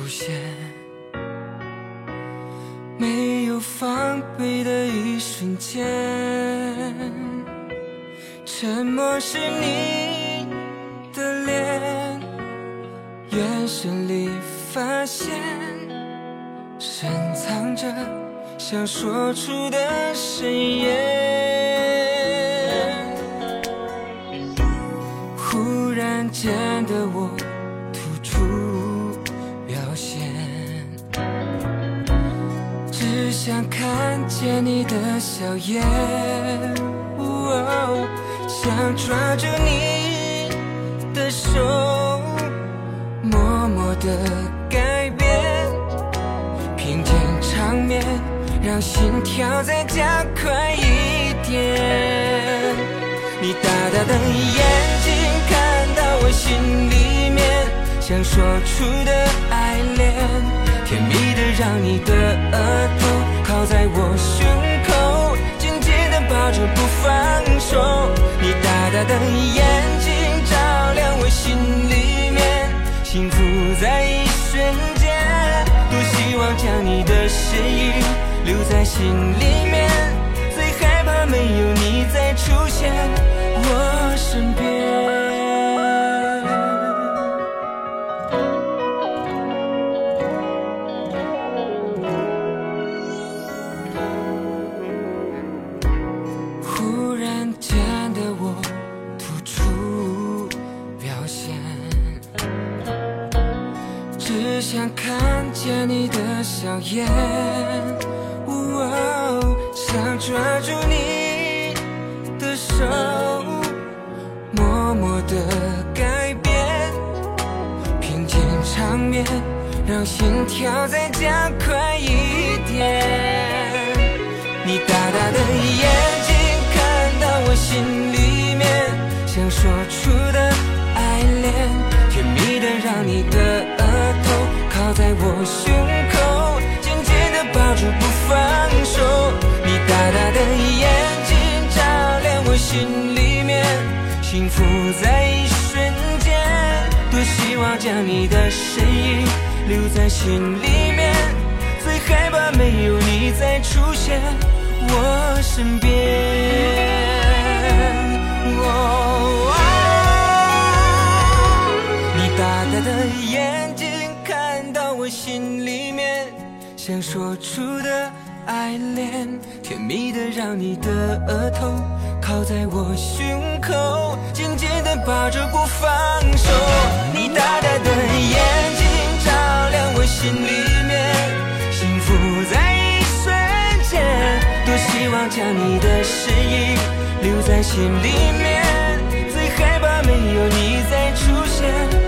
出现没有防备的一瞬间沉默是你的脸眼神里发现深藏着想说出的誓言忽然间的我想看见你的笑颜。哦想抓住你的手，默默的改变，平静场面，让心跳再加快一点。你大大的眼睛看到我心里面想说出的爱恋，甜蜜的让你的额头在我胸口，紧紧的抱着不放手。你大大的眼睛照亮我心里面，幸福在一瞬间。多希望将你的身影留在心里面，最害怕没有你再出现我身边。只想看见你的笑颜，哦想抓住你的手，默默的改变，平静场面，让心跳再加快一点。你大大的眼睛在我胸口，紧紧的抱住不放手。你大大的眼睛照亮我心里面，幸福在一瞬间。多希望将你的身影留在心里面，最害怕没有你再出现我身边。哦你大大的眼睛心里面想说出的爱恋，甜蜜的让你的额头靠在我胸口，紧紧的抱着不放手。你大大的眼睛照亮我心里面，幸福在一瞬间。多希望将你的身影留在心里面，最害怕没有你再出现